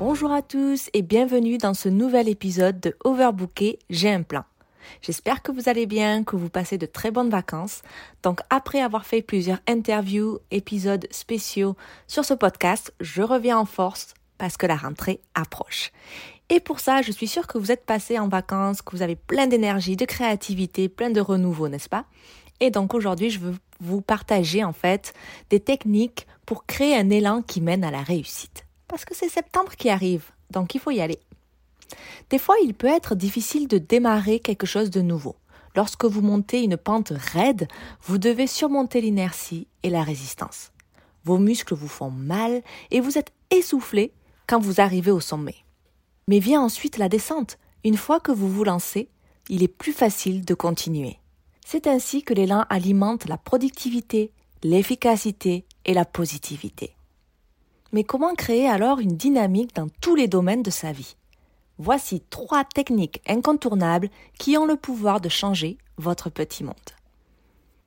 Bonjour à tous et bienvenue dans ce nouvel épisode de Overbooké, j'ai un plan. J'espère que vous allez bien, que vous passez de très bonnes vacances. Donc après avoir fait plusieurs interviews, épisodes spéciaux sur ce podcast, je reviens en force parce que la rentrée approche. Et pour ça, je suis sûre que vous êtes passé en vacances, que vous avez plein d'énergie, de créativité, plein de renouveau, n'est-ce pas? Et donc aujourd'hui, je veux vous partager en fait des techniques pour créer un élan qui mène à la réussite. Parce que c'est septembre qui arrive, donc il faut y aller. Des fois, il peut être difficile de démarrer quelque chose de nouveau. Lorsque vous montez une pente raide, vous devez surmonter l'inertie et la résistance. Vos muscles vous font mal et vous êtes essoufflé quand vous arrivez au sommet. Mais vient ensuite la descente. Une fois que vous vous lancez, il est plus facile de continuer. C'est ainsi que l'élan alimente la productivité, l'efficacité et la positivité. Mais comment créer alors une dynamique dans tous les domaines de sa vie? Voici trois techniques incontournables qui ont le pouvoir de changer votre petit monde.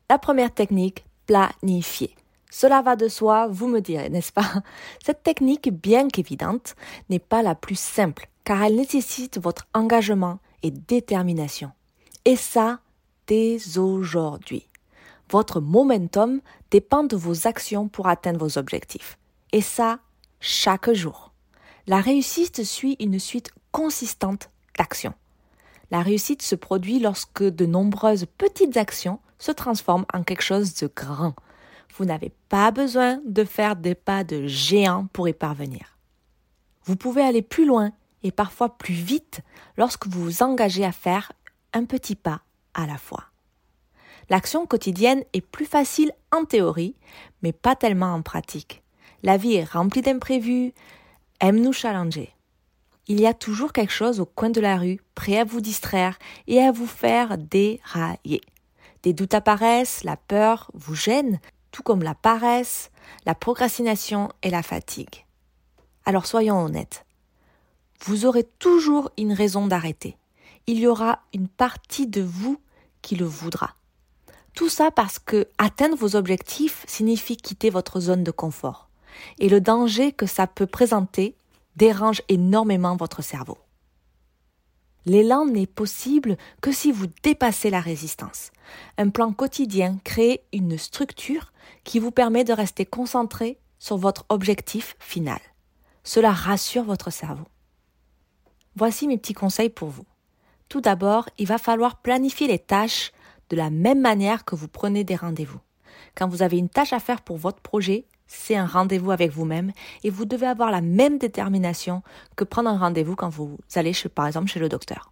La première technique, planifier. Cela va de soi, vous me direz, n'est-ce pas? Cette technique, bien qu'évidente, n'est pas la plus simple, car elle nécessite votre engagement et détermination. Et ça, dès aujourd'hui. Votre momentum dépend de vos actions pour atteindre vos objectifs. Et ça, chaque jour. La réussite suit une suite consistante d'actions. La réussite se produit lorsque de nombreuses petites actions se transforment en quelque chose de grand. Vous n'avez pas besoin de faire des pas de géant pour y parvenir. Vous pouvez aller plus loin et parfois plus vite lorsque vous vous engagez à faire un petit pas à la fois. L'action quotidienne est plus facile en théorie, mais pas tellement en pratique. La vie est remplie d'imprévus, aime nous challenger. Il y a toujours quelque chose au coin de la rue, prêt à vous distraire et à vous faire dérailler. Des doutes apparaissent, la peur vous gêne, tout comme la paresse, la procrastination et la fatigue. Alors soyons honnêtes. Vous aurez toujours une raison d'arrêter. Il y aura une partie de vous qui le voudra. Tout ça parce que atteindre vos objectifs signifie quitter votre zone de confort. Et le danger que ça peut présenter dérange énormément votre cerveau. L'élan n'est possible que si vous dépassez la résistance. Un plan quotidien crée une structure qui vous permet de rester concentré sur votre objectif final. Cela rassure votre cerveau. Voici mes petits conseils pour vous. Tout d'abord, il va falloir planifier les tâches de la même manière que vous prenez des rendez-vous. Quand vous avez une tâche à faire pour votre projet, c'est un rendez-vous avec vous-même et vous devez avoir la même détermination que prendre un rendez-vous quand vous allez chez, par exemple chez le docteur.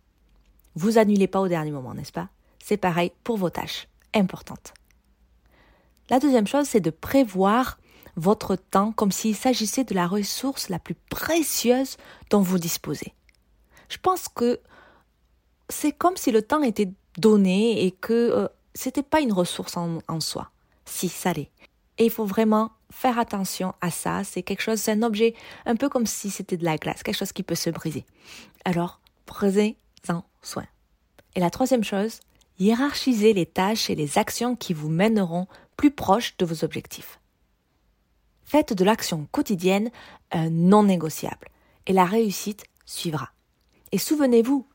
Vous annulez pas au dernier moment, n'est-ce pas? C'est pareil pour vos tâches importantes. La deuxième chose, c'est de prévoir votre temps comme s'il s'agissait de la ressource la plus précieuse dont vous disposez. Je pense que c'est comme si le temps était donné et que euh, c'était pas une ressource en, en soi. Si, ça l'est. Et il faut vraiment faire attention à ça. C'est quelque chose, c'est un objet un peu comme si c'était de la glace, quelque chose qui peut se briser. Alors, prenez-en soin. Et la troisième chose, hiérarchisez les tâches et les actions qui vous mèneront plus proche de vos objectifs. Faites de l'action quotidienne un non négociable et la réussite suivra. Et souvenez-vous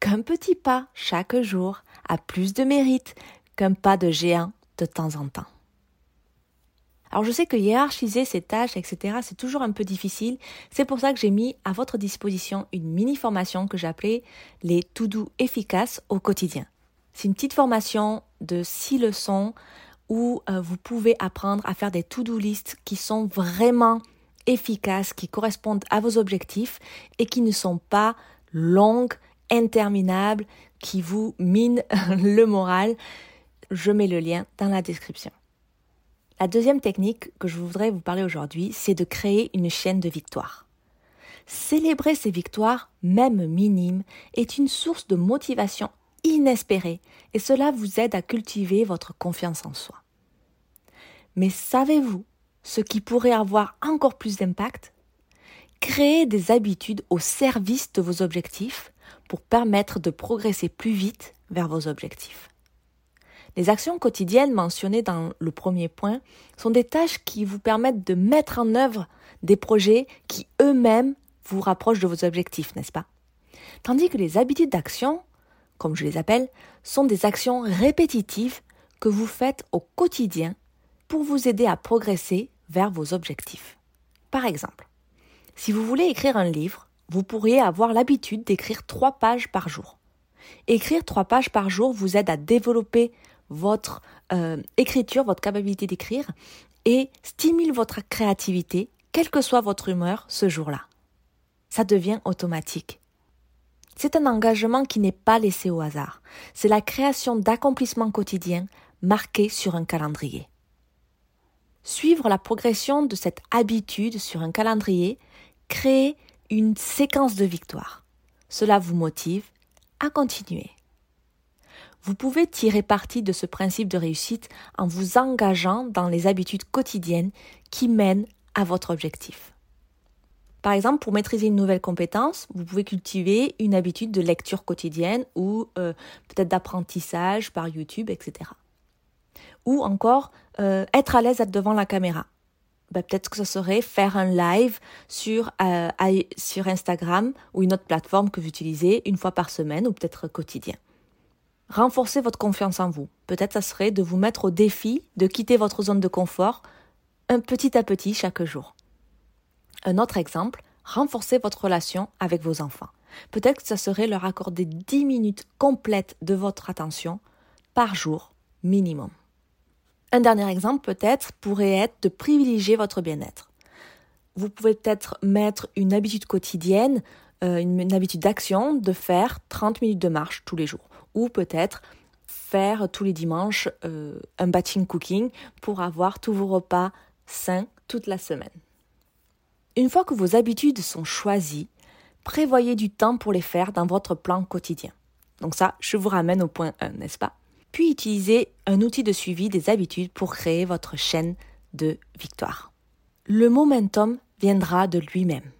qu'un petit pas chaque jour a plus de mérite qu'un pas de géant de temps en temps. Alors je sais que hiérarchiser ces tâches, etc., c'est toujours un peu difficile. C'est pour ça que j'ai mis à votre disposition une mini formation que j'appelais les to-do efficaces au quotidien. C'est une petite formation de six leçons où euh, vous pouvez apprendre à faire des to-do lists qui sont vraiment efficaces, qui correspondent à vos objectifs et qui ne sont pas longues, interminables, qui vous minent le moral. Je mets le lien dans la description. La deuxième technique que je voudrais vous parler aujourd'hui, c'est de créer une chaîne de victoires. Célébrer ces victoires, même minimes, est une source de motivation inespérée et cela vous aide à cultiver votre confiance en soi. Mais savez-vous ce qui pourrait avoir encore plus d'impact? Créer des habitudes au service de vos objectifs pour permettre de progresser plus vite vers vos objectifs. Les actions quotidiennes mentionnées dans le premier point sont des tâches qui vous permettent de mettre en œuvre des projets qui eux-mêmes vous rapprochent de vos objectifs, n'est-ce pas? Tandis que les habitudes d'action, comme je les appelle, sont des actions répétitives que vous faites au quotidien pour vous aider à progresser vers vos objectifs. Par exemple, si vous voulez écrire un livre, vous pourriez avoir l'habitude d'écrire trois pages par jour. Écrire trois pages par jour vous aide à développer votre euh, écriture, votre capacité d'écrire et stimule votre créativité, quelle que soit votre humeur ce jour-là. Ça devient automatique. C'est un engagement qui n'est pas laissé au hasard. C'est la création d'accomplissements quotidiens marqués sur un calendrier. Suivre la progression de cette habitude sur un calendrier crée une séquence de victoires. Cela vous motive à continuer. Vous pouvez tirer parti de ce principe de réussite en vous engageant dans les habitudes quotidiennes qui mènent à votre objectif. Par exemple, pour maîtriser une nouvelle compétence, vous pouvez cultiver une habitude de lecture quotidienne ou euh, peut-être d'apprentissage par YouTube, etc. Ou encore euh, être à l'aise devant la caméra. Ben, peut-être que ce serait faire un live euh, sur Instagram ou une autre plateforme que vous utilisez une fois par semaine ou peut-être quotidien. Renforcer votre confiance en vous. Peut-être ça serait de vous mettre au défi de quitter votre zone de confort un petit à petit chaque jour. Un autre exemple, renforcer votre relation avec vos enfants. Peut-être que ça serait leur accorder 10 minutes complètes de votre attention par jour minimum. Un dernier exemple peut-être pourrait être de privilégier votre bien-être. Vous pouvez peut-être mettre une habitude quotidienne, euh, une habitude d'action de faire 30 minutes de marche tous les jours ou peut-être faire tous les dimanches euh, un batching cooking pour avoir tous vos repas sains toute la semaine. Une fois que vos habitudes sont choisies, prévoyez du temps pour les faire dans votre plan quotidien. Donc ça, je vous ramène au point 1, n'est-ce pas? Puis utilisez un outil de suivi des habitudes pour créer votre chaîne de victoire. Le momentum viendra de lui-même.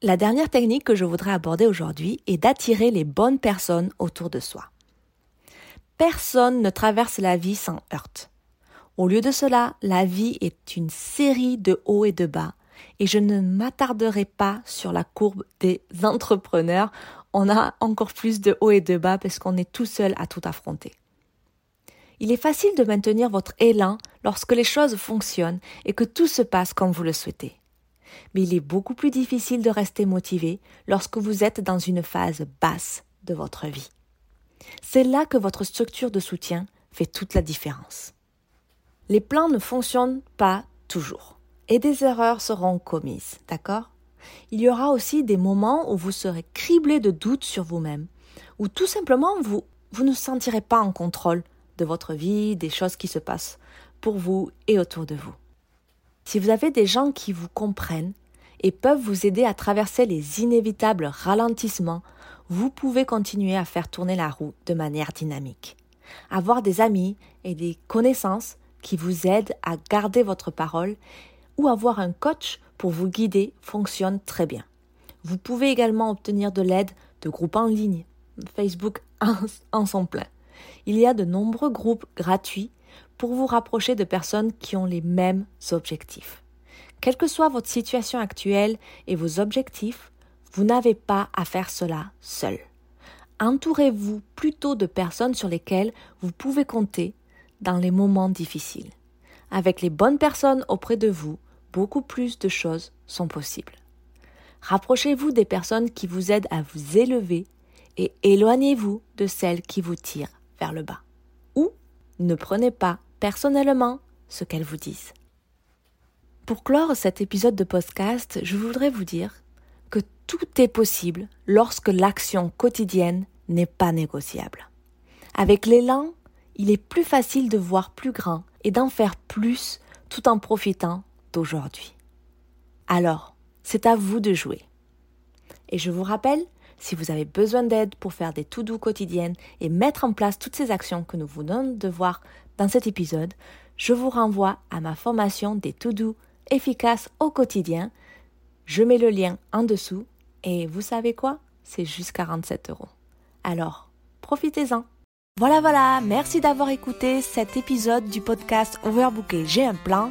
La dernière technique que je voudrais aborder aujourd'hui est d'attirer les bonnes personnes autour de soi. Personne ne traverse la vie sans heurte. Au lieu de cela, la vie est une série de hauts et de bas, et je ne m'attarderai pas sur la courbe des entrepreneurs. On a encore plus de hauts et de bas parce qu'on est tout seul à tout affronter. Il est facile de maintenir votre élan lorsque les choses fonctionnent et que tout se passe comme vous le souhaitez mais il est beaucoup plus difficile de rester motivé lorsque vous êtes dans une phase basse de votre vie. C'est là que votre structure de soutien fait toute la différence. Les plans ne fonctionnent pas toujours et des erreurs seront commises, d'accord? Il y aura aussi des moments où vous serez criblé de doutes sur vous-même, où tout simplement vous, vous ne sentirez pas en contrôle de votre vie, des choses qui se passent pour vous et autour de vous. Si vous avez des gens qui vous comprennent et peuvent vous aider à traverser les inévitables ralentissements, vous pouvez continuer à faire tourner la roue de manière dynamique. Avoir des amis et des connaissances qui vous aident à garder votre parole ou avoir un coach pour vous guider fonctionne très bien. Vous pouvez également obtenir de l'aide de groupes en ligne. Facebook en son plein. Il y a de nombreux groupes gratuits pour vous rapprocher de personnes qui ont les mêmes objectifs. Quelle que soit votre situation actuelle et vos objectifs, vous n'avez pas à faire cela seul. Entourez-vous plutôt de personnes sur lesquelles vous pouvez compter dans les moments difficiles. Avec les bonnes personnes auprès de vous, beaucoup plus de choses sont possibles. Rapprochez-vous des personnes qui vous aident à vous élever et éloignez-vous de celles qui vous tirent vers le bas. Ou ne prenez pas personnellement ce qu'elles vous disent. Pour clore cet épisode de podcast, je voudrais vous dire que tout est possible lorsque l'action quotidienne n'est pas négociable. Avec l'élan, il est plus facile de voir plus grand et d'en faire plus tout en profitant d'aujourd'hui. Alors, c'est à vous de jouer. Et je vous rappelle, si vous avez besoin d'aide pour faire des tout doux quotidiennes et mettre en place toutes ces actions que nous vous donnons de voir dans cet épisode, je vous renvoie à ma formation des tout doux efficaces au quotidien. Je mets le lien en dessous et vous savez quoi? C'est juste 47 euros. Alors, profitez-en. Voilà, voilà, merci d'avoir écouté cet épisode du podcast Overbooké, j'ai un plan.